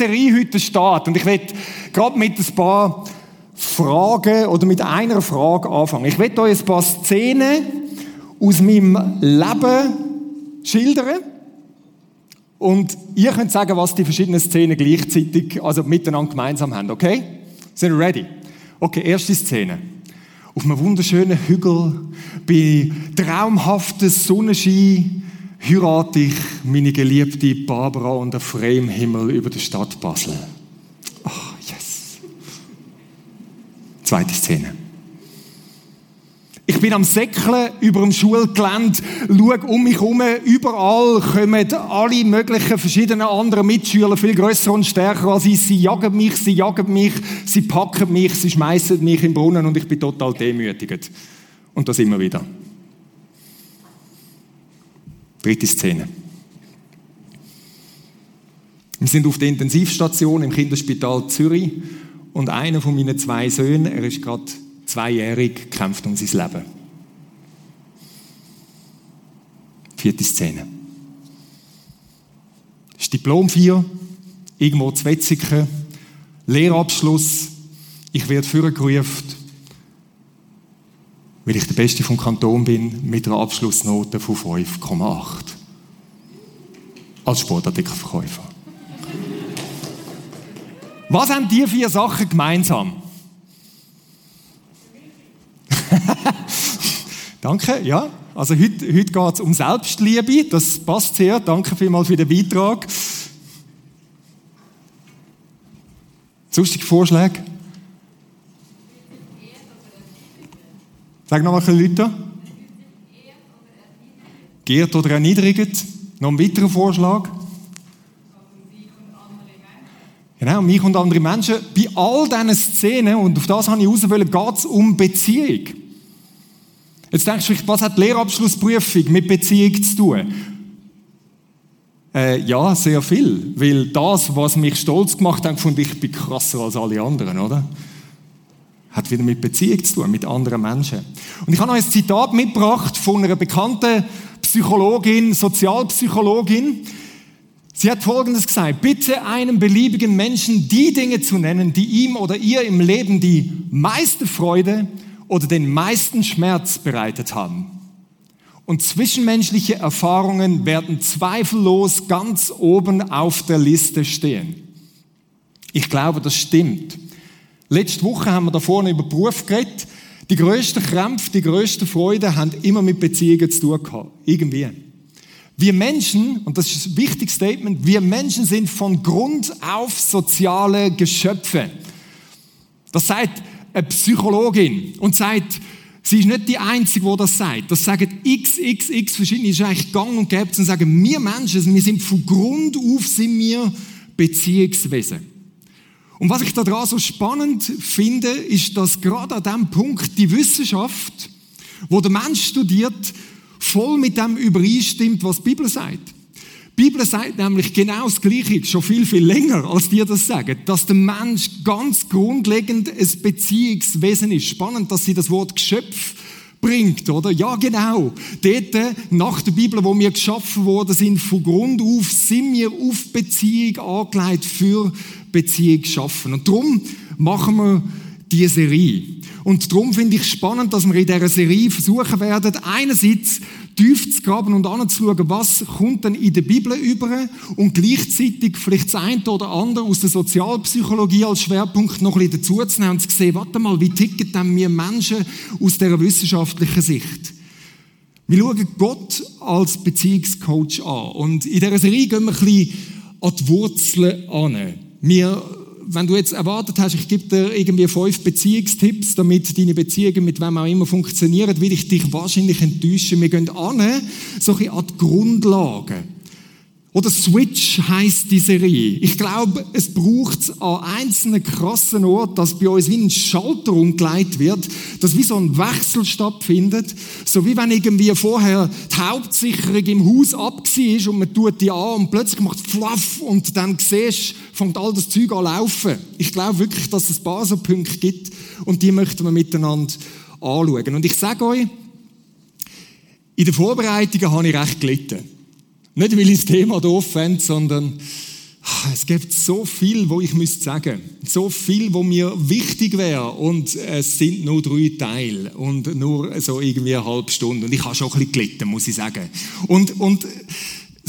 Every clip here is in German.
Serie heute steht. Und ich werde gerade mit ein paar Fragen oder mit einer Frage anfangen. Ich werde euch ein paar Szenen aus meinem Leben schildern. Und ihr könnt sagen, was die verschiedenen Szenen gleichzeitig, also miteinander gemeinsam haben, okay? Sind ready? Okay, erste Szene. Auf einem wunderschönen Hügel, bei traumhaftem Sonnenschein, heirate ich meine geliebte Barbara unter freiem Himmel über der Stadt Basel. Ach, yes. Zweite Szene. Ich bin am Säckeln über dem Schulgelände, schaue um mich herum, überall kommen alle möglichen verschiedenen anderen Mitschüler, viel grösser und stärker als ich. Sie jagen mich, sie jagen mich, sie packen mich, sie schmeißen mich im Brunnen und ich bin total demütigend. Und das immer wieder. Dritte Szene. Wir sind auf der Intensivstation im Kinderspital Zürich und einer von meinen zwei Söhnen, er ist gerade zweijährig, kämpft um sein Leben. Vierte Szene. Das ist Diplom 4, irgendwo zu Wetzigen, Lehrabschluss, ich werde vorgerufen, weil ich der Beste vom Kanton bin, mit einer Abschlussnote von 5,8. Als Sportartikelverkäufer. Was haben die vier Sachen gemeinsam? Danke, ja. Also heute, heute geht es um Selbstliebe, das passt sehr. Danke vielmals für den Beitrag. Sonstige Vorschläge? Sag noch mal ein Leute. Geehrt oder erniedrigt. Noch ein weiterer Vorschlag. Genau, mich und andere Menschen. Bei all diesen Szenen, und auf das habe ich raus wollen, geht es um Beziehung. Jetzt denkst du, was hat die Lehrabschlussprüfung mit Beziehung zu tun? Äh, ja, sehr viel. Weil das, was mich stolz gemacht hat, fand ich bin krasser als alle anderen, oder? Hat wieder mit Beziehung zu tun, mit anderen Menschen. Und ich habe noch ein Zitat mitgebracht von einer bekannten Psychologin, Sozialpsychologin. Sie hat Folgendes gesagt, bitte einem beliebigen Menschen die Dinge zu nennen, die ihm oder ihr im Leben die meiste Freude oder den meisten Schmerz bereitet haben. Und zwischenmenschliche Erfahrungen werden zweifellos ganz oben auf der Liste stehen. Ich glaube, das stimmt. Letzte Woche haben wir da vorne über Beruf geredet. Die grössten Krämpfe, die grössten Freude haben immer mit Beziehungen zu tun gehabt. Irgendwie. Wir Menschen, und das ist ein wichtiges Statement, wir Menschen sind von Grund auf soziale Geschöpfe. Das sagt eine Psychologin und sagt, sie ist nicht die Einzige, die das sagt. Das sagen x, x, x verschiedene, ist eigentlich gang und gäbe und sagen, wir Menschen, wir sind von Grund auf sind wir Beziehungswesen. Und was ich daran so spannend finde, ist, dass gerade an dem Punkt die Wissenschaft, wo der Mensch studiert, voll mit dem übereinstimmt, was die Bibel sagt. Die Bibel sagt nämlich genau das Gleiche, schon viel, viel länger, als die das sagen, dass der Mensch ganz grundlegend ein Beziehungswesen ist. Spannend, dass sie das Wort Geschöpf bringt, oder? Ja, genau. Dort, nach der Bibel, wo wir geschaffen worden sind, von Grund auf, sind wir auf Beziehung angelegt für Beziehung schaffen. Und darum machen wir diese Serie. Und darum finde ich spannend, dass wir in dieser Serie versuchen werden, einerseits tief zu graben und anzuschauen, was kommt denn in der Bibel über und gleichzeitig vielleicht das eine oder andere aus der Sozialpsychologie als Schwerpunkt noch ein bisschen dazuzunehmen und zu sehen, warte mal, wie ticken denn wir Menschen aus dieser wissenschaftlichen Sicht? Wir schauen Gott als Beziehungscoach an und in dieser Serie gehen wir ein bisschen an die Wurzeln an. Wir, wenn du jetzt erwartet hast, ich gebe dir irgendwie fünf Beziehungstipps, damit deine Beziehungen mit wem auch immer funktionieren, will ich dich wahrscheinlich enttäuschen. Wir gehen an, so ein an die Grundlagen. Oder Switch heißt die Serie. Ich glaube, es braucht an einzelnen krassen Orten, dass bei uns wie ein Schalter umgelegt wird, dass wie so ein Wechsel stattfindet. So wie wenn irgendwie vorher die Hauptsicherung im Haus ab ist und man tut die an und plötzlich macht fluff und dann siehst, fängt all das Zeug an laufen. Ich glaube wirklich, dass es Baselpunkte gibt und die möchten wir miteinander anschauen. Und ich sage euch, in den Vorbereitungen habe ich recht gelitten. Nicht, weil ich das Thema doof fände, sondern es gibt so viel, wo ich müsste sagen, so viel, wo mir wichtig wäre und es sind nur drei Teile und nur so irgendwie eine halbe Stunde. Und ich habe schon ein bisschen gelitten, muss ich sagen. Und, und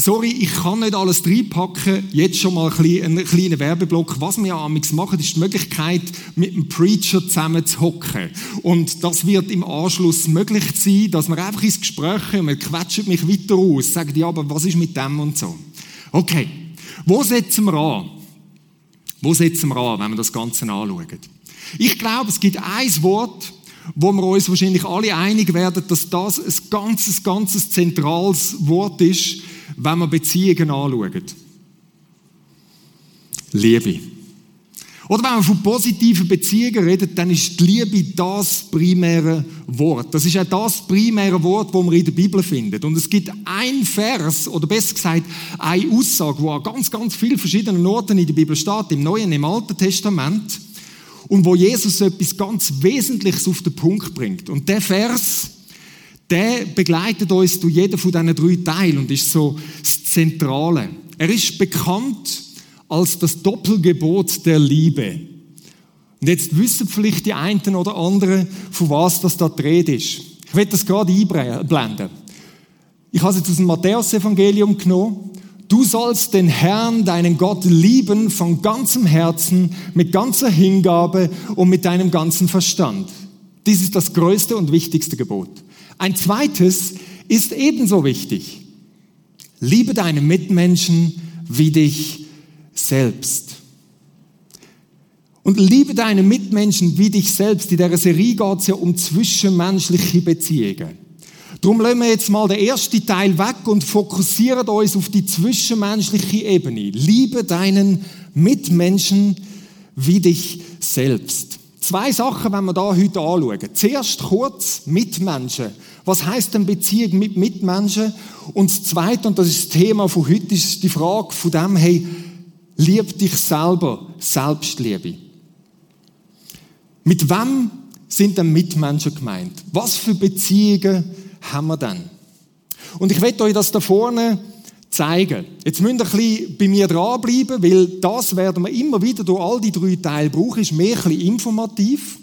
sorry, ich kann nicht alles reinpacken. Jetzt schon mal einen kleinen Werbeblock. Was wir ja machen, ist die Möglichkeit, mit dem Preacher zusammen zu hocken. Und das wird im Anschluss möglich sein, dass wir einfach ins Gespräch kommen, wir quetschen mich weiter aus, sagen, ja, aber was ist mit dem und so. Okay. Wo setzen wir an? Wo setzen wir an, wenn wir das Ganze anschauen? Ich glaube, es gibt ein Wort, wo wir uns wahrscheinlich alle einig werden, dass das ein ganzes, ganzes zentrales Wort ist, wenn wir Beziehungen anschauen. Liebe. Oder wenn man von positiven Beziehungen redet, dann ist die Liebe das primäre Wort. Das ist auch das primäre Wort, das man in der Bibel findet. Und es gibt ein Vers, oder besser gesagt, eine Aussage, wo an ganz, ganz vielen verschiedenen Orten in der Bibel steht, im Neuen, im Alten Testament, und wo Jesus etwas ganz Wesentliches auf den Punkt bringt. Und der Vers, der begleitet uns durch jeden von diesen drei Teilen und ist so das Zentrale. Er ist bekannt als das Doppelgebot der Liebe. Und jetzt wissen vielleicht die einen oder anderen, von was das da dreht ist. Ich werde das gerade einblenden. Ich habe es jetzt aus dem Matthäus-Evangelium genommen. Du sollst den Herrn, deinen Gott, lieben von ganzem Herzen, mit ganzer Hingabe und mit deinem ganzen Verstand. Dies ist das größte und wichtigste Gebot. Ein zweites ist ebenso wichtig. Liebe deine Mitmenschen wie dich selbst. Und liebe deine Mitmenschen wie dich selbst. In dieser Serie geht es ja um zwischenmenschliche Beziehungen. Darum lassen wir jetzt mal den ersten Teil weg und fokussieren uns auf die zwischenmenschliche Ebene. Liebe deinen Mitmenschen wie dich selbst. Zwei Sachen, wenn wir da heute anschauen. Zuerst kurz Mitmenschen. Was heißt denn Beziehung mit Mitmenschen? Und das Zweite, und das ist das Thema von heute, ist die Frage von dem, hey, lieb dich selber, Selbstliebe. Mit wem sind denn Mitmenschen gemeint? Was für Beziehungen haben wir denn? Und ich werde euch das da vorne zeigen. Jetzt müsst ihr ein bisschen bei mir dranbleiben, weil das werden wir immer wieder durch all die drei Teile brauchen, ist mehr ein bisschen informativ.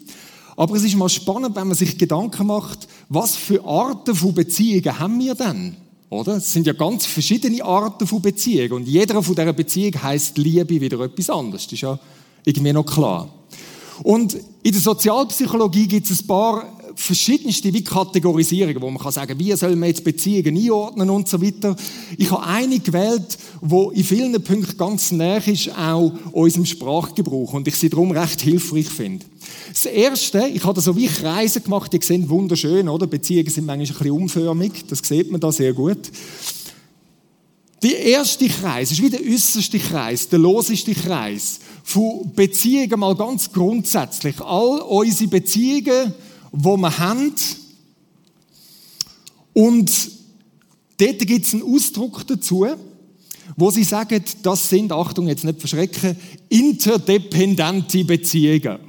Aber es ist mal spannend, wenn man sich Gedanken macht, was für Arten von Beziehungen haben wir denn? Oder? Es sind ja ganz verschiedene Arten von Beziehungen und jeder von dieser Beziehung heißt Liebe wieder etwas anderes. Das ist ja irgendwie noch klar. Und in der Sozialpsychologie gibt es ein paar verschiedenste wie Kategorisierungen, wo man kann sagen, wie soll man jetzt Beziehungen einordnen und so weiter. Ich habe eine gewählt, wo in vielen Punkten ganz näher ist, auch unserem Sprachgebrauch und ich sie darum recht hilfreich finde. Das Erste, ich habe da so wie Kreise gemacht, die sehen wunderschön, oder? Beziehungen sind manchmal ein bisschen umförmig, das sieht man da sehr gut. Der erste Kreis ist wie der äußerste Kreis, der loseste Kreis von Beziehungen mal ganz grundsätzlich. All unsere Beziehungen, die wir haben. Und dort gibt es einen Ausdruck dazu, wo sie sagen, das sind, Achtung, jetzt nicht verschrecken, interdependente Beziehungen.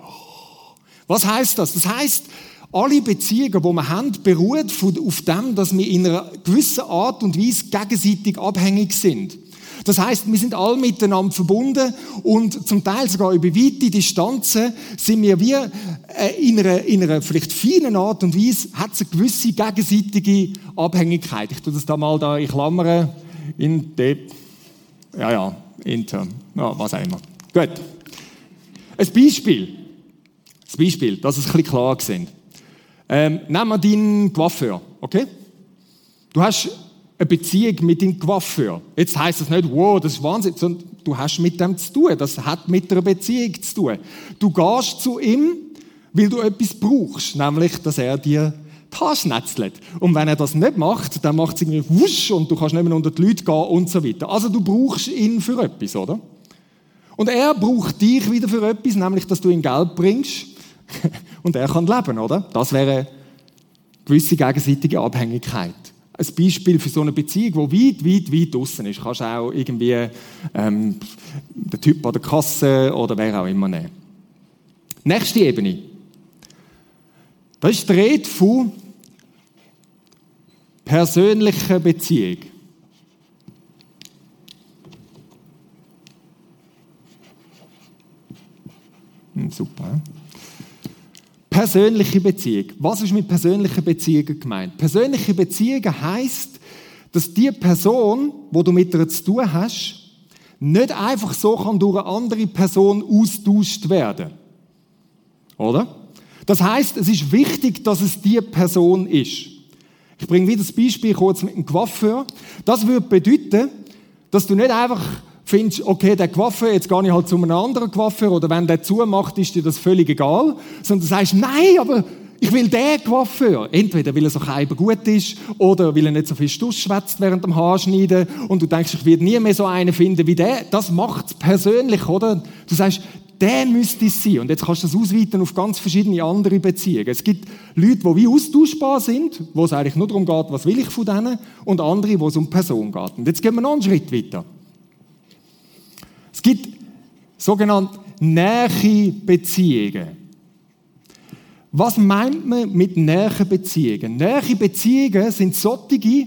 Was heißt das? Das heißt, alle Beziehungen, die wir haben, beruhen auf dem, dass wir in einer gewissen Art und Weise gegenseitig abhängig sind. Das heißt, wir sind alle miteinander verbunden und zum Teil sogar über weite Distanzen sind wir wie äh, in einer, in einer vielleicht feinen Art und Weise hat es eine gewisse gegenseitige Abhängigkeit. Ich tue das da mal da in Klammern in de, ja ja, inter, ja, was auch immer. Gut. Ein Beispiel. Das Beispiel, dass es ein bisschen klar sind. Ähm, nehmen wir deinen Coiffeur, okay? Du hast eine Beziehung mit deinem Coiffeur. Jetzt heißt das nicht, wow, das ist Wahnsinn, sondern du hast mit dem zu tun. Das hat mit einer Beziehung zu tun. Du gehst zu ihm, weil du etwas brauchst, nämlich, dass er dir die Haare schnetzelt. Und wenn er das nicht macht, dann macht es irgendwie wusch und du kannst nicht mehr unter die Leute gehen und so weiter. Also du brauchst ihn für etwas, oder? Und er braucht dich wieder für etwas, nämlich, dass du ihm Geld bringst und er kann leben, oder? Das wäre eine gewisse gegenseitige Abhängigkeit ein Beispiel für so eine Beziehung, die weit, weit, weit draußen ist. Du kannst auch irgendwie ähm, den Typ an der Kasse oder wer auch immer nehmen. Nächste Ebene. Das ist die Rede von persönlicher Beziehung. Hm, super. Persönliche Beziehung. Was ist mit persönlichen Beziehungen gemeint? Persönliche Beziehungen heißt, dass die Person, wo du mit ihr zu tun hast, nicht einfach so kann durch eine andere Person austauscht werden. Oder? Das heißt, es ist wichtig, dass es die Person ist. Ich bringe wieder das Beispiel kurz mit dem Coiffeur. Das würde bedeuten, dass du nicht einfach findest, okay, der Coiffeur, jetzt gehe ich halt zu einem anderen Coiffeur oder wenn der zumacht, ist dir das völlig egal, sondern du sagst, nein, aber ich will den Coiffeur. Entweder weil er so halb gut ist oder weil er nicht so viel Stuss schwätzt während dem Haarschneiden und du denkst, ich werde nie mehr so einen finden wie der. Das macht es persönlich, oder? Du sagst, der müsste es sein. Und jetzt kannst du das ausweiten auf ganz verschiedene andere Beziehungen. Es gibt Leute, die wie austauschbar sind, wo es eigentlich nur darum geht, was will ich von denen, und andere, wo es um Person geht. Und jetzt gehen wir noch einen Schritt weiter. Es gibt sogenannte nähe Beziehungen. Was meint man mit nähen Beziehungen? Nähe Beziehungen sind solche,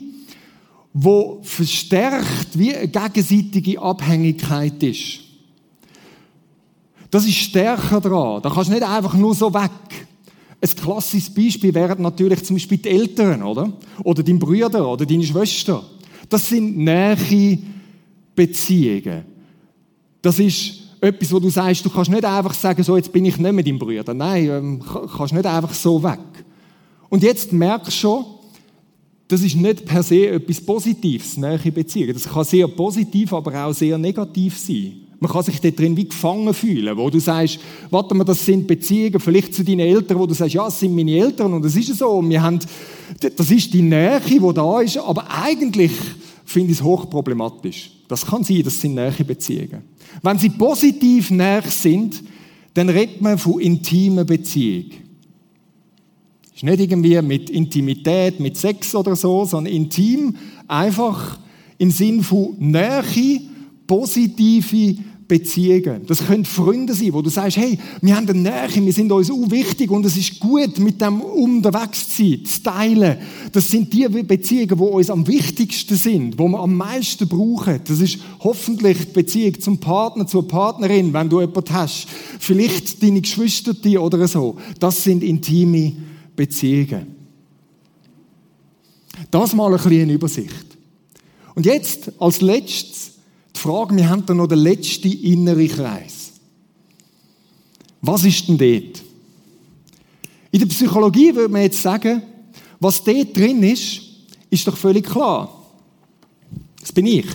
wo verstärkt wie eine gegenseitige Abhängigkeit ist. Das ist stärker dran. Da kannst du nicht einfach nur so weg. Ein klassisches Beispiel wären natürlich zum Beispiel die Eltern, oder? Oder dein Bruder oder deine Schwester. Das sind nähe Beziehungen. Das ist etwas, wo du sagst, du kannst nicht einfach sagen, so, jetzt bin ich nicht mehr dein Bruder. Nein, ähm, kannst nicht einfach so weg. Und jetzt merkst du schon, das ist nicht per se etwas Positives, nähe Beziehungen. Das kann sehr positiv, aber auch sehr negativ sein. Man kann sich da drin wie gefangen fühlen, wo du sagst, warte mal, das sind Beziehungen, vielleicht zu deinen Eltern, wo du sagst, ja, das sind meine Eltern und das ist so. Und wir haben, das ist die Nähe, die da ist, aber eigentlich finde ich es hochproblematisch. Das kann sein, das sind nähe Beziehungen. Wenn sie positiv näher sind, dann redet man von intimer Beziehung. Ist nicht irgendwie mit Intimität, mit Sex oder so, sondern intim einfach im Sinn von Nähe, positive Beziehungen. Das können Freunde sein, wo du sagst, hey, wir haben eine Nähe, wir sind uns auch wichtig und es ist gut, mit dem unterwegs zu sein, zu teilen. Das sind die Beziehungen, die uns am wichtigsten sind, wo wir am meisten brauchen. Das ist hoffentlich die Beziehung zum Partner, zur Partnerin, wenn du jemanden hast. Vielleicht deine Geschwister oder so. Das sind intime Beziehungen. Das mal ein bisschen in Übersicht. Und jetzt als letztes Frage, wir haben da noch den letzten inneren Kreis. Was ist denn dort? In der Psychologie würde man jetzt sagen, was dort drin ist, ist doch völlig klar. Das bin ich.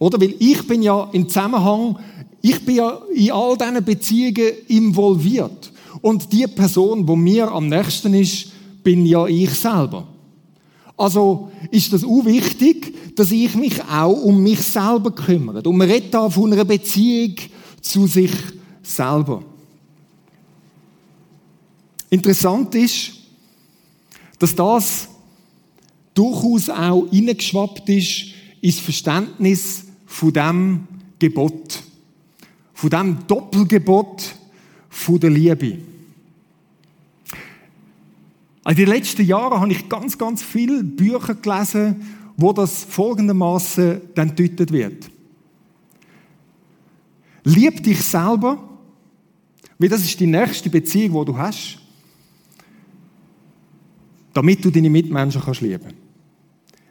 Oder? Weil ich bin ja im Zusammenhang, ich bin ja in all diesen Beziehungen involviert. Und die Person, wo mir am nächsten ist, bin ja ich selber. Also ist das auch wichtig, dass ich mich auch um mich selber kümmere. Und man redet da von einer Beziehung zu sich selber. Interessant ist, dass das durchaus auch hineingeschwappt ist ins Verständnis von dem Gebot. Von dem Doppelgebot von der Liebe. In den letzten Jahren habe ich ganz, ganz viele Bücher gelesen, wo das folgendermaßen dann deutet wird. Lieb dich selber, weil das ist die nächste Beziehung, die du hast, damit du deine Mitmenschen kannst lieben.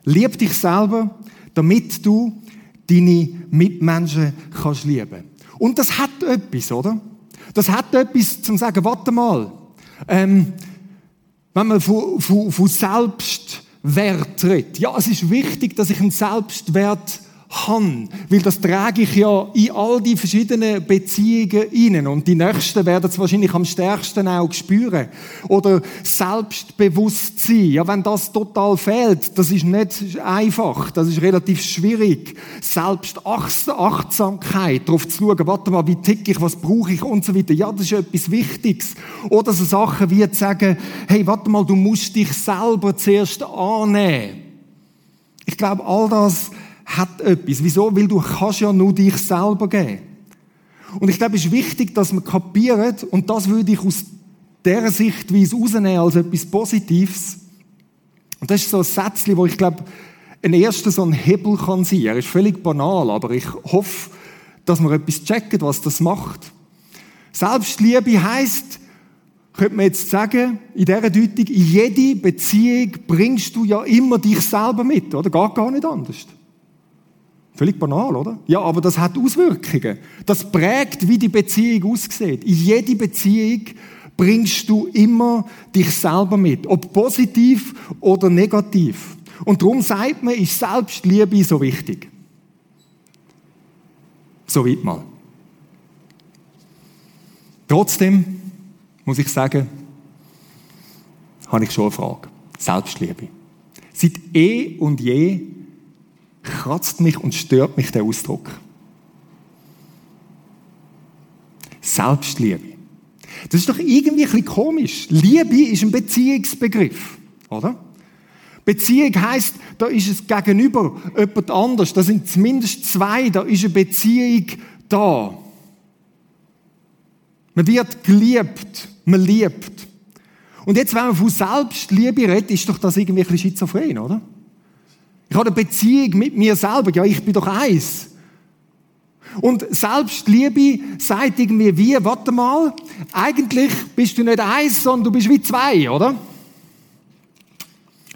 Lieb dich selber, damit du deine Mitmenschen kannst lieben. Und das hat etwas, oder? Das hat etwas zum sagen, warte mal, ähm, wenn man von, von, von Selbstwert redet. Ja, es ist wichtig, dass ich einen Selbstwert habe, weil das trage ich ja in all die verschiedenen Beziehungen innen und die Nächsten werden es wahrscheinlich am stärksten auch spüren. Oder Selbstbewusstsein, ja, wenn das total fehlt, das ist nicht einfach, das ist relativ schwierig. Selbstachtsamkeit, darauf zu schauen, warte mal, wie tick ich, was brauche ich und so weiter, ja, das ist etwas Wichtiges. Oder so Sachen wie zu sagen, hey, warte mal, du musst dich selber zuerst annehmen. Ich glaube, all das hat etwas. Wieso? Weil du kannst ja nur dich selber geben. Und ich glaube, es ist wichtig, dass man kapiert, und das würde ich aus dieser Sichtweise rausnehmen als etwas Positives. Und das ist so ein Sätzchen, wo ich glaube, ein erster so ein Hebel kann sein. Er ist völlig banal, aber ich hoffe, dass man etwas checkt, was das macht. Selbstliebe heißt, könnte man jetzt sagen, in dieser Deutung, in jede Beziehung bringst du ja immer dich selber mit, oder? Geht gar nicht anders. Völlig banal, oder? Ja, aber das hat Auswirkungen. Das prägt, wie die Beziehung aussieht. In jede Beziehung bringst du immer dich selber mit. Ob positiv oder negativ. Und darum sagt man, ist Selbstliebe so wichtig. So weit mal. Trotzdem muss ich sagen, habe ich schon eine Frage. Selbstliebe. Seit eh und je kratzt mich und stört mich der Ausdruck. Selbstliebe. Das ist doch irgendwie ein bisschen komisch. Liebe ist ein Beziehungsbegriff, oder? Beziehung heißt, da ist es gegenüber jemand anders. Da sind zumindest zwei, da ist eine Beziehung da. Man wird geliebt, man liebt. Und jetzt, wenn man von Selbstliebe redet, ist doch das irgendwie ein bisschen schizophren, oder? Ich habe eine Beziehung mit mir selber. Ja, ich bin doch eins. Und Selbstliebe sagt irgendwie wie, warte mal, eigentlich bist du nicht eins, sondern du bist wie zwei, oder?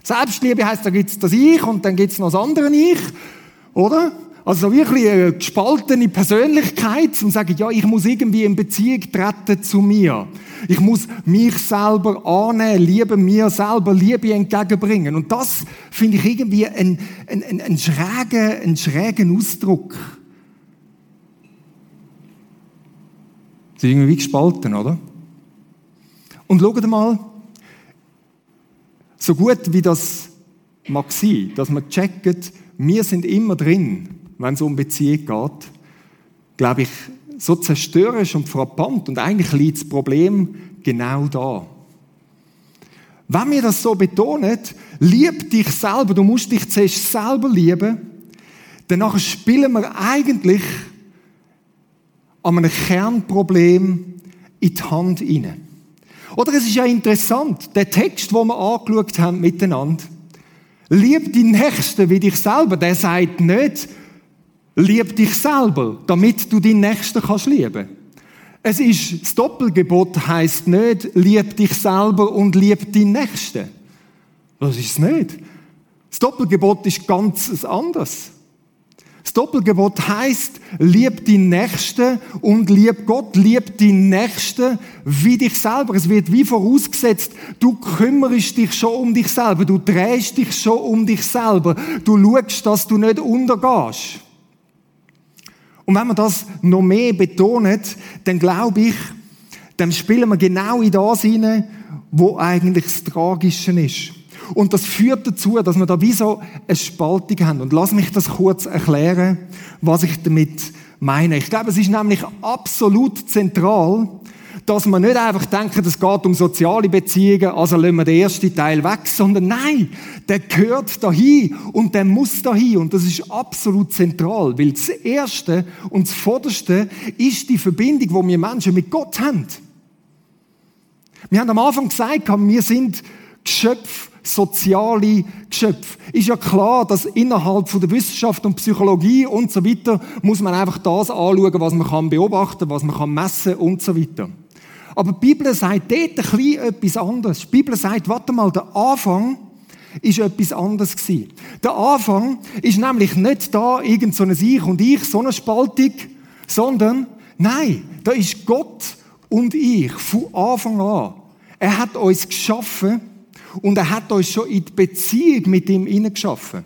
Selbstliebe heißt, da gibt's das Ich und dann gibt's noch das andere Ich, oder? Also wirklich eine gespaltene Persönlichkeit und sagen, ja, ich muss irgendwie in Beziehung treten zu mir. Ich muss mich selber annehmen, Liebe mir selber, Liebe entgegenbringen. Und das finde ich irgendwie einen, einen, einen, schrägen, einen schrägen Ausdruck. Sie sind irgendwie gespalten, oder? Und schaut mal, so gut wie das mag sein, dass man checkt, wir sind immer drin, wenn es um Beziehung geht, glaube ich, so zerstörerisch und frappant und eigentlich liegt das Problem genau da. Wenn wir das so betonen, lieb dich selber, du musst dich zuerst selber lieben, danach spielen wir eigentlich an einem Kernproblem in die Hand hinein. Oder es ist ja interessant, der Text, den wir angeschaut haben miteinander, lieb die Nächsten wie dich selber, der sagt nicht, lieb dich selber, damit du deinen Nächsten kannst lieben. Es ist, das Doppelgebot heißt nicht, lieb dich selber und lieb deinen Nächsten. Das ist es nicht. Das Doppelgebot ist ganz anders. Das Doppelgebot heißt, lieb die Nächste und lieb Gott, lieb die Nächste wie dich selber. Es wird wie vorausgesetzt, du kümmerst dich schon um dich selber, du drehst dich schon um dich selber, du schaust, dass du nicht untergehst. Und wenn man das noch mehr betont, dann glaube ich, dann spielen wir genau in das hinein, wo eigentlich das Tragische ist. Und das führt dazu, dass wir da wie so eine Spaltung haben. Und lass mich das kurz erklären, was ich damit meine. Ich glaube, es ist nämlich absolut zentral, dass man nicht einfach denkt, es geht um soziale Beziehungen, also lassen wir den ersten Teil weg, sondern nein, der gehört dahin und der muss dahin und das ist absolut zentral, weil das Erste und das Vorderste ist die Verbindung, wo wir Menschen mit Gott haben. Wir haben am Anfang gesagt, wir sind Geschöpfe soziale Geschöpfe. Ist ja klar, dass innerhalb von der Wissenschaft und Psychologie und so weiter muss man einfach das anschauen, was man kann beobachten, was man kann messen und so weiter. Aber die Bibel sagt dort ein etwas anderes. Die Bibel sagt, warte mal, der Anfang ist etwas anderes gewesen. Der Anfang ist nämlich nicht da irgend so ein Ich und Ich, so eine Spaltung, sondern nein, da ist Gott und ich von Anfang an. Er hat uns geschaffen und er hat uns schon in die Beziehung mit ihm hineingeschaffen.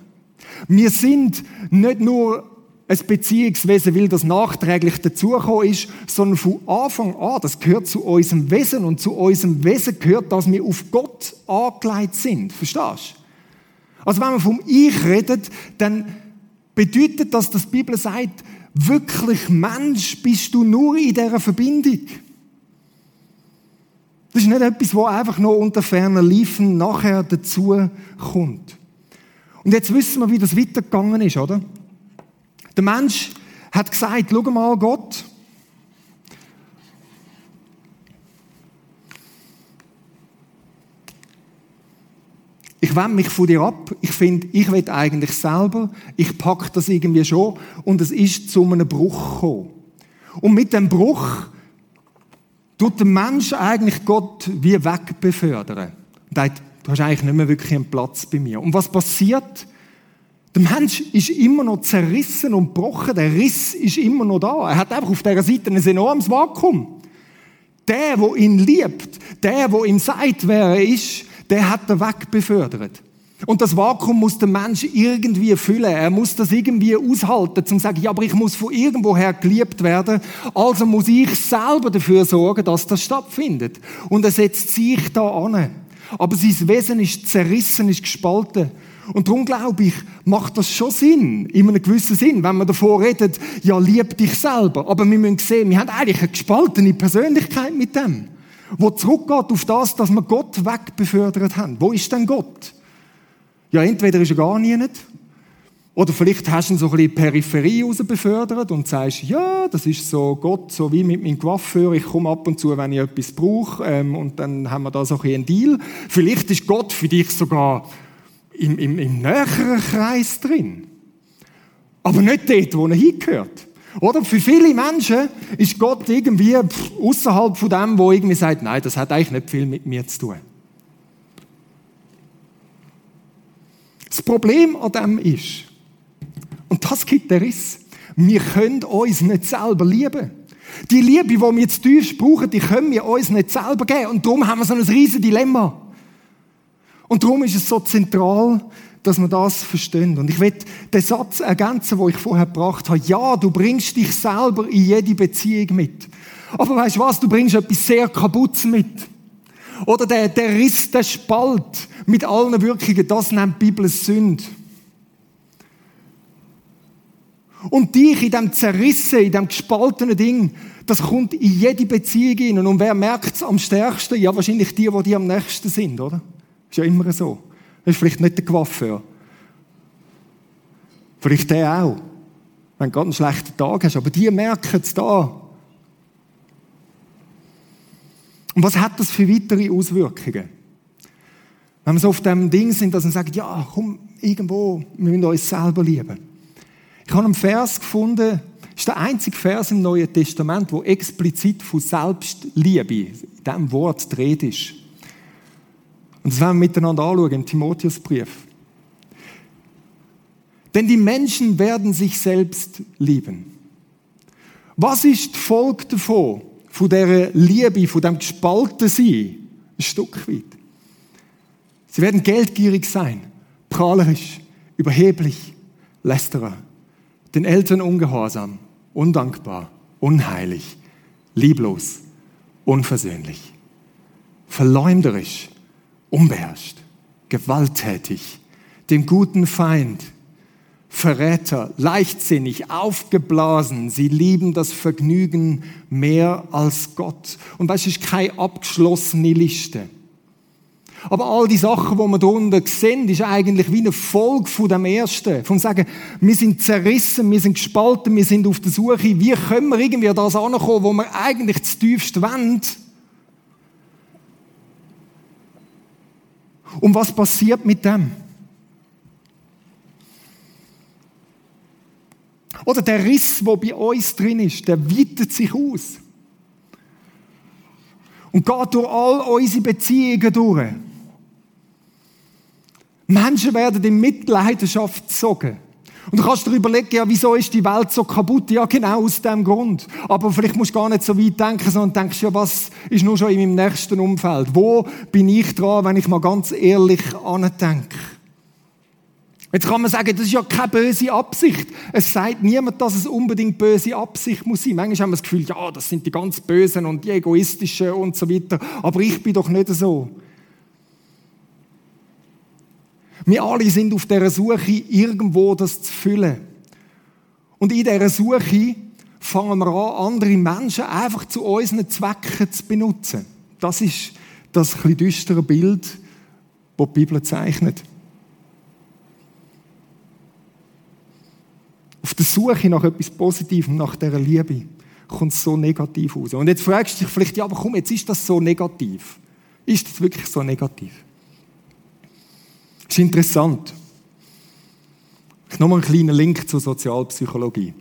Wir sind nicht nur ein Beziehungswesen, weil das nachträglich dazugekommen ist, sondern von Anfang an, das gehört zu unserem Wesen und zu unserem Wesen gehört, dass wir auf Gott angelegt sind. Verstehst du? Also wenn man vom Ich redet, dann bedeutet das, dass die Bibel sagt, wirklich Mensch bist du nur in dieser Verbindung. Das ist nicht etwas, wo einfach nur unter ferner Liefen nachher dazu kommt. Und jetzt wissen wir, wie das weitergegangen ist, oder? Der Mensch hat gesagt, schau mal, Gott, Ich wende mich von dir ab. Ich finde, ich will eigentlich selber. Ich packe das irgendwie schon. Und es ist zu einem Bruch gekommen. Und mit dem Bruch tut der Mensch eigentlich Gott wie wegbefördern. Und sagt, du hast eigentlich nicht mehr wirklich einen Platz bei mir. Und was passiert? Der Mensch ist immer noch zerrissen und gebrochen. Der Riss ist immer noch da. Er hat einfach auf dieser Seite ein enormes Vakuum. Der, wo ihn liebt, der, wo ihm sagt, wer er ist, der hat er wegbefördert. Und das Vakuum muss der Mensch irgendwie füllen. Er muss das irgendwie aushalten, um zu sagen, ja, aber ich muss von irgendwoher geliebt werden. Also muss ich selber dafür sorgen, dass das stattfindet. Und er setzt sich da an. Aber sein Wesen ist zerrissen, ist gespalten. Und darum glaube ich, macht das schon Sinn, in einem gewissen Sinn, wenn man davor redet, ja, lieb dich selber. Aber wir müssen sehen, wir haben eigentlich eine gespaltene Persönlichkeit mit dem, wo zurückgeht auf das, dass wir Gott wegbefördert haben. Wo ist denn Gott? Ja, entweder ist er gar nicht, oder vielleicht hast du ihn so ein bisschen Peripherie raus befördert und sagst, ja, das ist so Gott, so wie mit meinem Coiffeur, ich komme ab und zu, wenn ich etwas brauche, ähm, und dann haben wir da so ein bisschen einen Deal. Vielleicht ist Gott für dich sogar im, im, im näheren Kreis drin. Aber nicht dort, wo er hingehört. Oder? Für viele Menschen ist Gott irgendwie außerhalb von dem, wo irgendwie sagt, nein, das hat eigentlich nicht viel mit mir zu tun. Das Problem an dem ist, und das gibt der Riss, wir können uns nicht selber lieben. Die Liebe, die wir jetzt tief brauchen, die können wir uns nicht selber geben. Und darum haben wir so ein riesiges Dilemma. Und darum ist es so zentral, dass man das verstehen. Und ich will den Satz ergänzen, wo ich vorher gebracht habe. Ja, du bringst dich selber in jede Beziehung mit. Aber weißt du was? Du bringst etwas sehr Kaputtes mit. Oder der, der Riss, der Spalt mit allen Wirkungen, das nennt die Bibel Sünde. Und dich in dem zerrissen, in dem gespaltenen Ding, das kommt in jede Beziehung hinein. Und wer merkt es am stärksten? Ja, wahrscheinlich die, die am nächsten sind, oder? Ist ja immer so. Das ist vielleicht nicht der Coiffeur. Vielleicht der auch. Wenn du gerade einen schlechten Tag hast. Aber die merken es da. Und was hat das für weitere Auswirkungen? Wenn wir so auf dem Ding sind, dass wir sagen, ja, komm, irgendwo, wir müssen uns selber lieben. Ich habe einen Vers gefunden, das ist der einzige Vers im Neuen Testament, wo explizit von Selbstliebe, in diesem Wort dreht ist. Und das werden wir miteinander anschauen im Timotheusbrief. Denn die Menschen werden sich selbst lieben. Was ist die Folge davon? Von dieser Liebe, von dem gespalten Sein? Ein Stück weit. Sie werden geldgierig sein, prahlerisch, überheblich, lästerer, den Eltern ungehorsam, undankbar, unheilig, lieblos, unversöhnlich, verleumderisch, unbeherrscht, gewalttätig, dem guten Feind, Verräter, leichtsinnig, aufgeblasen. Sie lieben das Vergnügen mehr als Gott. Und das ist keine abgeschlossene Liste. Aber all die Sachen, die wir darunter sehen, ist eigentlich wie eine Folge von dem Ersten. Von sagen, wir sind zerrissen, wir sind gespalten, wir sind auf der Suche, wie können wir irgendwie das ankommen, wo wir eigentlich das tiefste wollen. Und was passiert mit dem? Oder der Riss, der bei uns drin ist, der weitet sich aus. Und geht durch all unsere Beziehungen durch. Menschen werden in Mitleidenschaft gezogen. Und du kannst dir überlegen, ja, wieso ist die Welt so kaputt? Ja, genau aus dem Grund. Aber vielleicht musst du gar nicht so weit denken, sondern denkst, ja, was ist nur schon in meinem nächsten Umfeld? Wo bin ich dran, wenn ich mal ganz ehrlich andenke? Jetzt kann man sagen, das ist ja keine böse Absicht. Es sagt niemand, dass es unbedingt böse Absicht muss sein. Manchmal haben wir das Gefühl, ja, das sind die ganz Bösen und die Egoistischen und so weiter. Aber ich bin doch nicht so. Wir alle sind auf der Suche, irgendwo das zu füllen. Und in dieser Suche fangen wir an, andere Menschen einfach zu unseren Zwecken zu benutzen. Das ist das ein düstere Bild, das die Bibel zeichnet. Auf der Suche nach etwas Positivem, nach dieser Liebe, kommt es so negativ aus. Und jetzt fragst du dich vielleicht, ja, aber komm, jetzt ist das so negativ. Ist das wirklich so negativ? Das ist interessant. Nochmal einen kleinen Link zur Sozialpsychologie.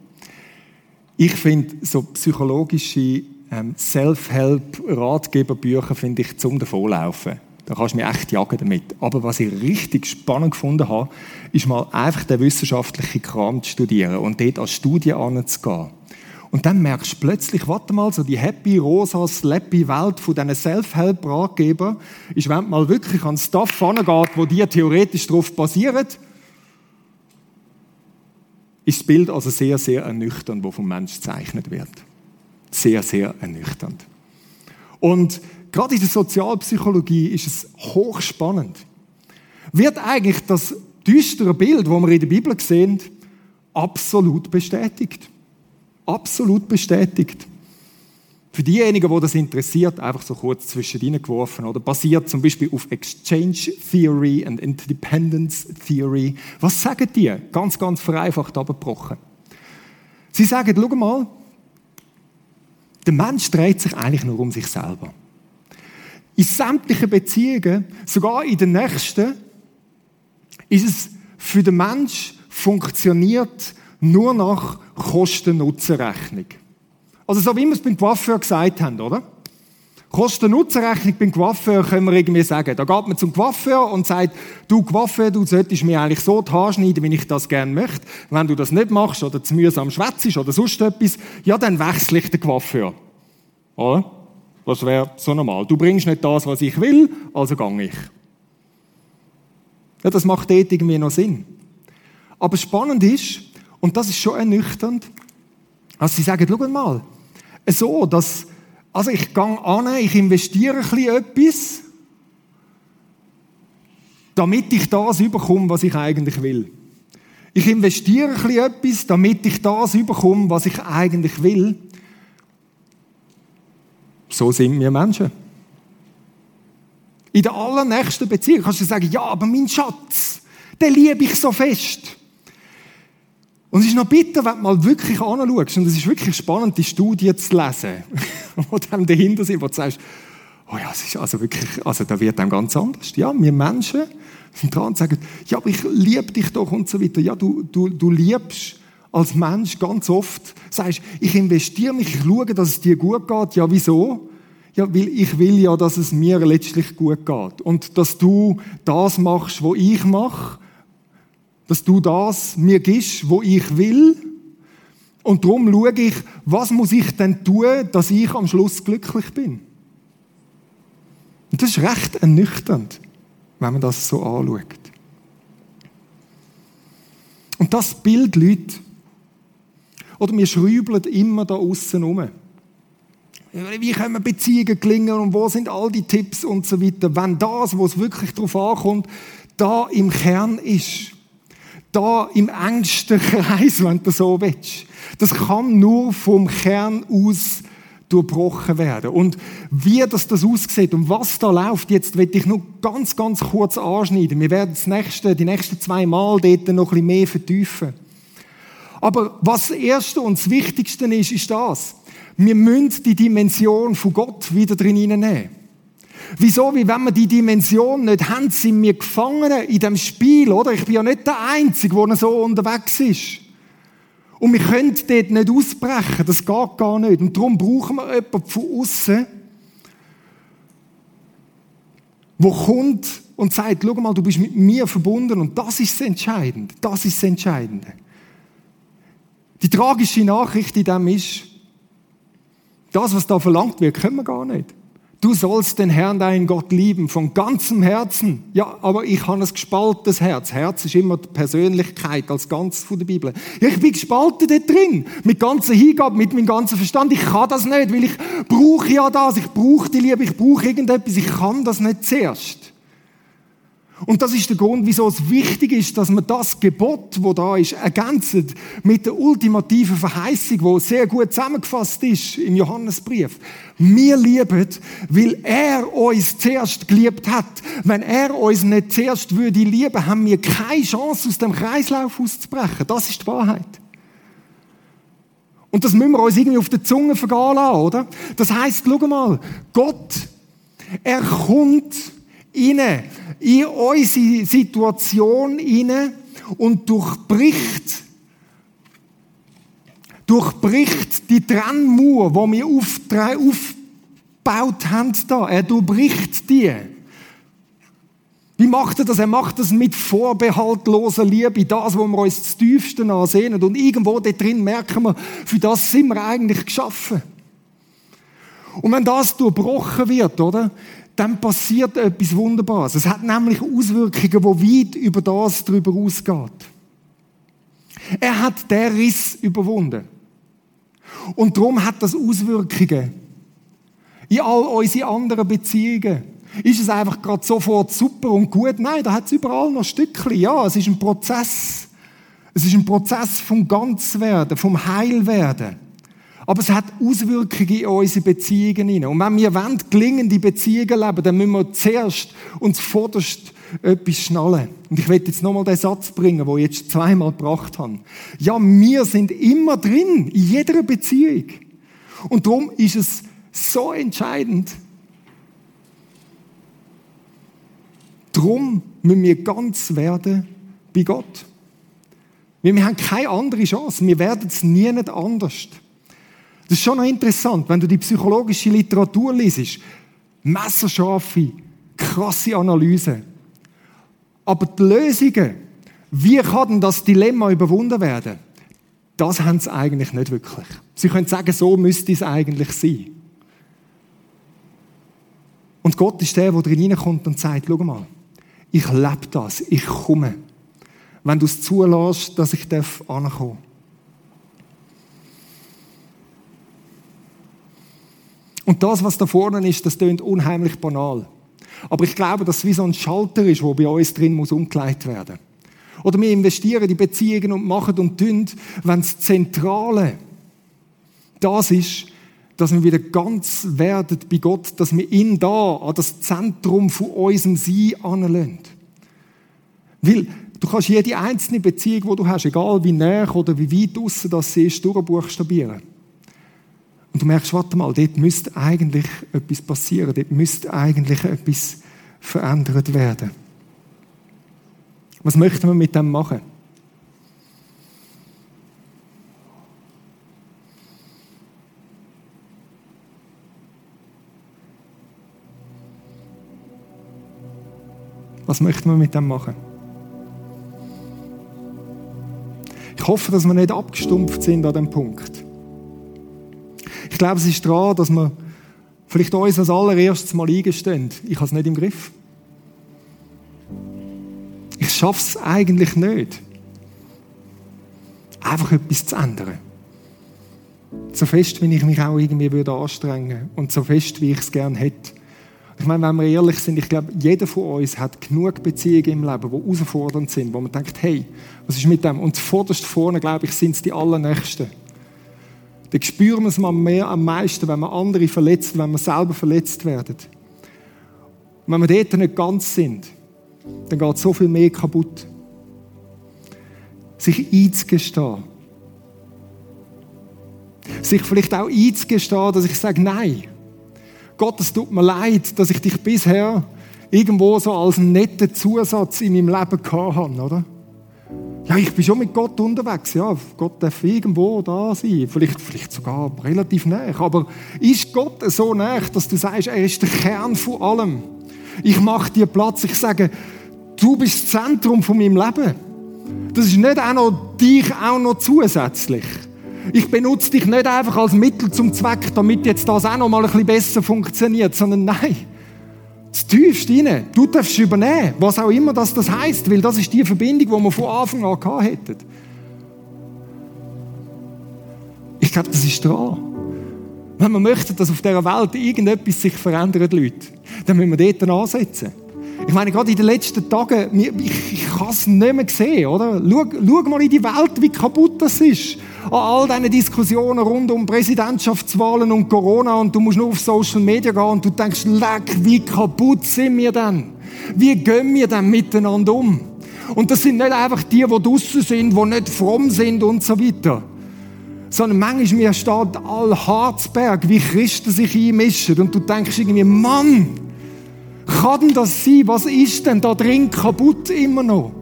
Ich finde, so psychologische ähm, Self-Help-Ratgeberbücher, finde ich, zum davonlaufen. Da kannst du mir echt jagen damit. Aber was ich richtig spannend gefunden habe, ist mal einfach den wissenschaftlichen Kram zu studieren und dort als Studie anzugehen. Und dann merkst du plötzlich, warte mal, so die happy, rosa, slappy Welt von diesen Self-Help-Ratgebern ist, wenn man mal wirklich an Stuff angeht, wo die theoretisch darauf basieren, ist das Bild also sehr, sehr ernüchternd, wo vom Mensch gezeichnet wird. Sehr, sehr ernüchternd. Und gerade in der Sozialpsychologie ist es hochspannend. Wird eigentlich das düstere Bild, wo wir in der Bibel sehen, absolut bestätigt. Absolut bestätigt. Für diejenigen, wo das interessiert, einfach so kurz zwischendrin geworfen, oder? Basiert zum Beispiel auf Exchange Theory und Independence Theory. Was sagen die? Ganz, ganz vereinfacht abgebrochen. Sie sagen, schau mal, der Mensch dreht sich eigentlich nur um sich selber. In sämtlichen Beziehungen, sogar in den nächsten, ist es für den Mensch funktioniert nur nach Kosten-Nutzen-Rechnung. Also so wie wir es beim Coiffeur gesagt haben, oder? Kosten-Nutzen-Rechnung beim Coiffeur können wir irgendwie sagen. Da geht man zum Coiffeur und sagt, du Coiffeur, du solltest mir eigentlich so die Haare schneiden, wie ich das gerne möchte. Wenn du das nicht machst oder zu mühsam schwätzt oder sonst etwas, ja, dann wechsle ich den Coiffeur. Oder? Das wäre so normal. Du bringst nicht das, was ich will, also gang ich. Ja, das macht dort irgendwie noch Sinn. Aber spannend ist, und das ist schon ernüchternd, dass sie sagen, schau mal, so, dass, also ich gehe an, ich investiere ein bisschen etwas, damit ich das überkomme, was ich eigentlich will. Ich investiere ein bisschen etwas, damit ich das überkomme, was ich eigentlich will. So sind wir Menschen. In der allernächsten Beziehung kannst du sagen, ja, aber mein Schatz, den liebe ich so fest. Und es ist noch bitter, wenn du mal wirklich anschaust, und es ist wirklich spannend, die Studien zu lesen, die dann dahinter sind, wo du sagst, oh ja, es ist also wirklich, also da wird dann ganz anders. Ja, wir Menschen sind dran und sagen, ja, aber ich liebe dich doch und so weiter. Ja, du, du, du liebst als Mensch ganz oft, sagst, ich investiere mich, ich schaue, dass es dir gut geht. Ja, wieso? Ja, weil ich will ja, dass es mir letztlich gut geht. Und dass du das machst, was ich mache. Dass du das mir gibst, wo ich will. Und darum schaue ich, was muss ich denn tun, dass ich am Schluss glücklich bin. Und das ist recht ernüchternd, wenn man das so anschaut. Und das Bild, Leute, oder wir schrübeln immer da außen rum. Wie können Beziehungen gelingen und wo sind all die Tipps und so weiter. Wenn das, wo es wirklich darauf ankommt, da im Kern ist, da im engsten Kreis, wenn du so willst. Das kann nur vom Kern aus durchbrochen werden. Und wie das, das aussieht und was da läuft, jetzt will ich nur ganz, ganz kurz anschneiden. Wir werden das nächste, die nächsten zwei Mal dort noch ein mehr vertiefen. Aber was das Erste und das Wichtigste ist, ist das. Wir müssen die Dimension von Gott wieder drin nehmen. Wieso? Wie wenn wir die Dimension nicht haben, sind wir Gefangene in dem Spiel, oder? Ich bin ja nicht der Einzige, der so unterwegs ist. Und wir können dort nicht ausbrechen. Das geht gar nicht. Und darum brauchen wir jemanden von außen, der kommt und sagt, schau mal, du bist mit mir verbunden und das ist das Entscheidende. Das ist das Entscheidende. Die tragische Nachricht in dem ist, das, was da verlangt wird, können wir gar nicht. Du sollst den Herrn, deinen Gott lieben, von ganzem Herzen. Ja, aber ich habe ein gespaltenes Herz. Herz ist immer die Persönlichkeit als Ganzes von der Bibel. Ja, ich bin gespalten da drin. Mit ganzer Hingabe, mit meinem ganzen Verstand. Ich kann das nicht, weil ich brauche ja das. Ich brauche die Liebe, ich brauche irgendetwas. Ich kann das nicht zuerst. Und das ist der Grund, wieso es wichtig ist, dass man das Gebot, wo da ist, ergänzt mit der ultimativen Verheißung, wo sehr gut zusammengefasst ist im Johannesbrief. Wir lieben, weil er uns zuerst geliebt hat. Wenn er uns nicht zuerst würde lieben, haben wir keine Chance, aus dem Kreislauf auszubrechen. Das ist die Wahrheit. Und das müssen wir uns irgendwie auf der Zunge vergehen lassen, oder? Das heißt, schau mal, Gott, er kommt rein, in unsere Situation rein und durchbricht durchbricht die Trennmauer, die wir aufgebaut haben da. Er durchbricht die. Wie macht er das? Er macht das mit vorbehaltloser Liebe, das, wo wir uns das tiefsten ansehen. Und irgendwo da drin merken wir, für das sind wir eigentlich geschaffen. Und wenn das durchbrochen wird, oder? Dann passiert etwas Wunderbares. Es hat nämlich Auswirkungen, die weit über das darüber ausgeht. Er hat den Riss überwunden. Und darum hat das Auswirkungen in all unsere anderen Beziehungen. Ist es einfach gerade sofort super und gut? Nein, da hat es überall noch Stückchen. Ja, es ist ein Prozess. Es ist ein Prozess vom Ganzwerden, vom Heilwerden. Aber es hat Auswirkungen in unsere Beziehungen hinein. Und wenn wir wollen, gelingende Beziehungen leben, dann müssen wir zuerst uns vorderst etwas schnallen. Und ich werde jetzt nochmal den Satz bringen, den ich jetzt zweimal gebracht habe. Ja, wir sind immer drin, in jeder Beziehung. Und darum ist es so entscheidend. Darum müssen wir ganz werden bei Gott. Wir haben keine andere Chance. Wir werden es nie nicht anders. Das ist schon noch interessant, wenn du die psychologische Literatur liest. Messerscharfe, krasse Analyse. Aber die Lösungen, wie kann denn das Dilemma überwunden werden, das haben sie eigentlich nicht wirklich. Sie können sagen, so müsste es eigentlich sein. Und Gott ist der, der hineinkommt und sagt, schau mal, ich lebe das, ich komme. Wenn du es zulässt, dass ich ankommen darf. Und das, was da vorne ist, das klingt unheimlich banal. Aber ich glaube, dass es wie so ein Schalter ist, der bei uns drin muss umgelegt werden. Oder wir investieren in Beziehungen und machen und tun, wenn das Zentrale das ist, dass wir wieder ganz werden bei Gott, dass wir ihn da an das Zentrum von unserem Sein anlehnen. Weil du kannst jede einzelne Beziehung, die du hast, egal wie näher oder wie weit außen das ist, durchbuchstabieren. Und du merkst, warte mal, dort müsste eigentlich etwas passieren, dort müsste eigentlich etwas verändert werden. Was möchten wir mit dem machen? Was möchten wir mit dem machen? Ich hoffe, dass wir nicht abgestumpft sind an dem Punkt. Ich glaube, es ist daran, dass wir vielleicht uns als allererstes mal eingestehen, ich habe es nicht im Griff. Ich schaffe es eigentlich nicht, einfach etwas zu ändern. So fest, wie ich mich auch irgendwie würde anstrengen und so fest, wie ich es gerne hätte. Ich meine, wenn wir ehrlich sind, ich glaube, jeder von uns hat genug Beziehungen im Leben, die herausfordernd sind, wo man denkt, hey, was ist mit dem? Und zuvorderst vorne, glaube ich, sind es die Allernächsten dann spüren wir es mehr am meisten, wenn wir andere verletzt, wenn wir selber verletzt werden. Und wenn wir dort nicht ganz sind, dann geht so viel mehr kaputt. Sich einzugestehen. Sich vielleicht auch einzugestehen, dass ich sage, nein, Gott, es tut mir leid, dass ich dich bisher irgendwo so als netten Zusatz in meinem Leben gehabt habe, oder? Ja, ich bin schon mit Gott unterwegs. Ja, Gott darf irgendwo da sein. Vielleicht, vielleicht sogar relativ nah. Aber ist Gott so nah, dass du sagst, er ist der Kern von allem? Ich mache dir Platz. Ich sage, du bist das Zentrum von meinem Leben. Das ist nicht auch noch dich auch noch zusätzlich. Ich benutze dich nicht einfach als Mittel zum Zweck, damit jetzt das auch noch mal ein bisschen besser funktioniert, sondern nein, das tiefste rein. Du darfst übernehmen, was auch immer das, das heisst, weil das ist die Verbindung, die wir von Anfang an gehabt hätten. Ich glaube, das ist dran. Wenn wir möchten, dass auf dieser Welt irgendetwas sich verändert, Leute, dann müssen wir dort ansetzen. Ich meine, gerade in den letzten Tagen, ich, ich kann es nicht mehr sehen, oder? Schau, schau mal in die Welt, wie kaputt das ist an all diesen Diskussionen rund um Präsidentschaftswahlen und Corona und du musst nur auf Social Media gehen und du denkst, leck, wie kaputt sind wir denn? Wie gehen wir denn miteinander um? Und das sind nicht einfach die, die draussen sind, die nicht fromm sind und so weiter. Sondern manchmal mir steht all Harzberg, wie Christen sich einmischen und du denkst irgendwie, Mann, kann denn das sein? Was ist denn da drin kaputt immer noch?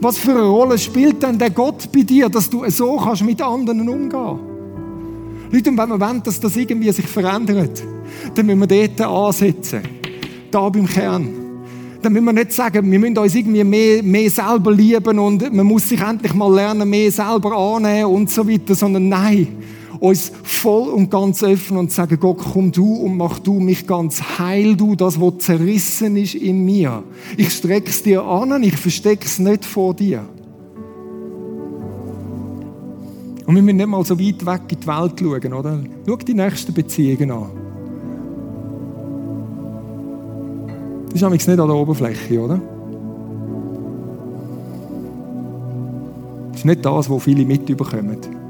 Was für eine Rolle spielt denn der Gott bei dir, dass du so kannst mit anderen umgehen? Leute, und wenn wir wollen, dass das irgendwie sich verändert, dann müssen wir dort ansetzen. Da beim Kern. Dann müssen wir nicht sagen, wir müssen uns irgendwie mehr, mehr selber lieben und man muss sich endlich mal lernen, mehr selber annehmen und so weiter, sondern nein, uns voll und ganz öffnen und sagen, Gott, komm du und mach du mich ganz heil, du, das, was zerrissen ist in mir. Ich streck's dir an, ich versteck's nicht vor dir. Und wir müssen nicht mal so weit weg in die Welt schauen, oder? Schau die nächsten Beziehungen an. Das ist nämlich nicht an der Oberfläche, oder? Das ist nicht das, was viele mitbekommen.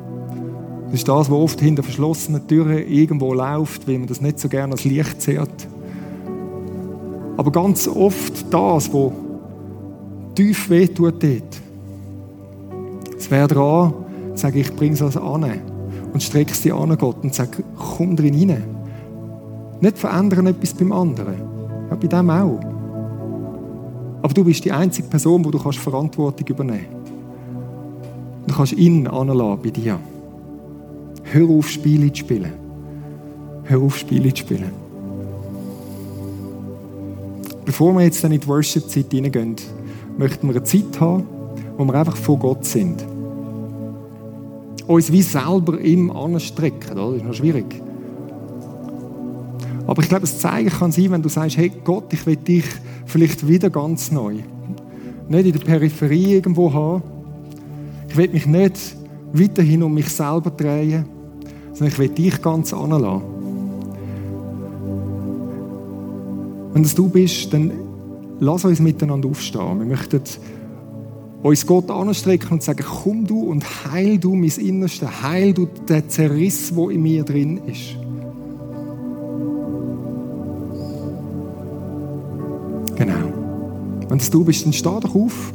Das ist das, was oft hinter verschlossenen Türen irgendwo läuft, weil man das nicht so gerne als Licht sieht. Aber ganz oft das, was tief wehtut dort. Es wäre dran, sage ich, bring es an und strecke es dir an, Gott, und sage, komm drin rein. Nicht verändern etwas beim anderen. Ja, bei dem auch. Aber du bist die einzige Person, wo du kannst Verantwortung übernehmen kannst. Du kannst ihn anlassen bei dir. Hör auf, Spiele zu spielen. Hör auf, Spiele zu spielen. Bevor wir jetzt in die Worship-Zeit hineingehen, möchten wir eine Zeit haben, wo wir einfach vor Gott sind. Uns wie selber ihm anstrecken? Das ist noch schwierig. Aber ich glaube, das Zeigen kann sein, wenn du sagst, hey Gott, ich will dich vielleicht wieder ganz neu. Nicht in der Peripherie irgendwo haben. Ich will mich nicht weiterhin um mich selber drehen, sondern ich will dich ganz anlassen. Wenn das du bist, dann lass uns miteinander aufstehen. Wir möchten uns Gott anstrecken und sagen, komm du und heil du mein Innerste, heil du den Zerriss, wo in mir drin ist. Genau. Wenn das du bist, dann steh doch auf.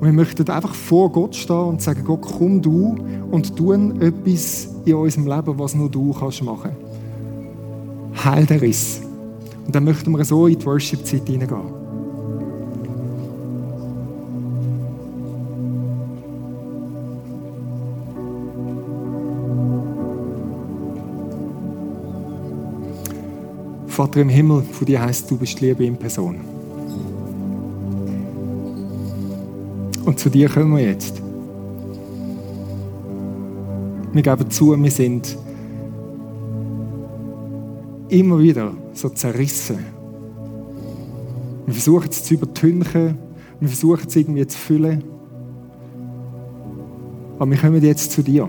Und wir möchten einfach vor Gott stehen und sagen, Gott, komm du und tu etwas in unserem Leben, was nur du kannst machen. Heil der Riss. Und dann möchten wir so in die Worship-Zeit hineingehen. Vater im Himmel, von dir heißt, du bist Liebe in Person. Und zu dir kommen wir jetzt. Wir geben zu, wir sind immer wieder so zerrissen. Wir versuchen es zu übertünchen, wir versuchen es irgendwie zu füllen. Aber wir kommen jetzt zu dir.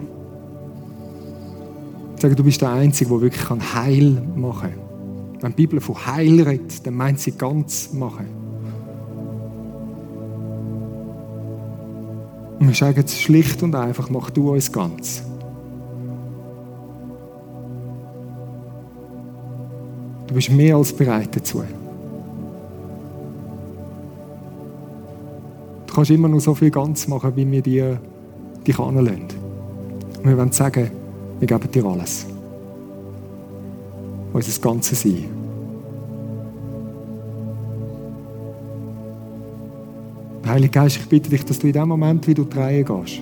Ich sage, du bist der Einzige, der wirklich Heil machen kann. Wenn die Bibel von Heil redet, dann meint sie ganz machen. Und wir sagen es schlicht und einfach, mach du uns ganz. Du bist mehr als bereit dazu. Du kannst immer nur so viel ganz machen, wie wir dir, dich anlassen. Und wir wollen sagen, wir geben dir alles. Unser ganzes Sein. Heilige Geist, ich bitte dich, dass du in dem Moment, wie du drehen gehst,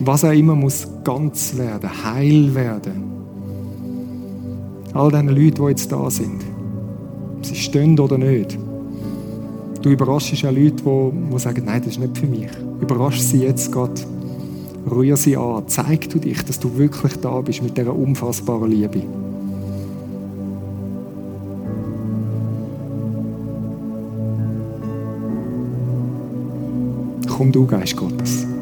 was auch immer muss ganz werden, heil werden. All diesen Leuten, die jetzt da sind, sie stehen oder nicht. Du überraschst ja Leute, die, die sagen, nein, das ist nicht für mich. Überrasch sie jetzt Gott. Rühr sie an. Zeig du dich, dass du wirklich da bist mit dieser unfassbaren Liebe. Komm du, Geist Gottes.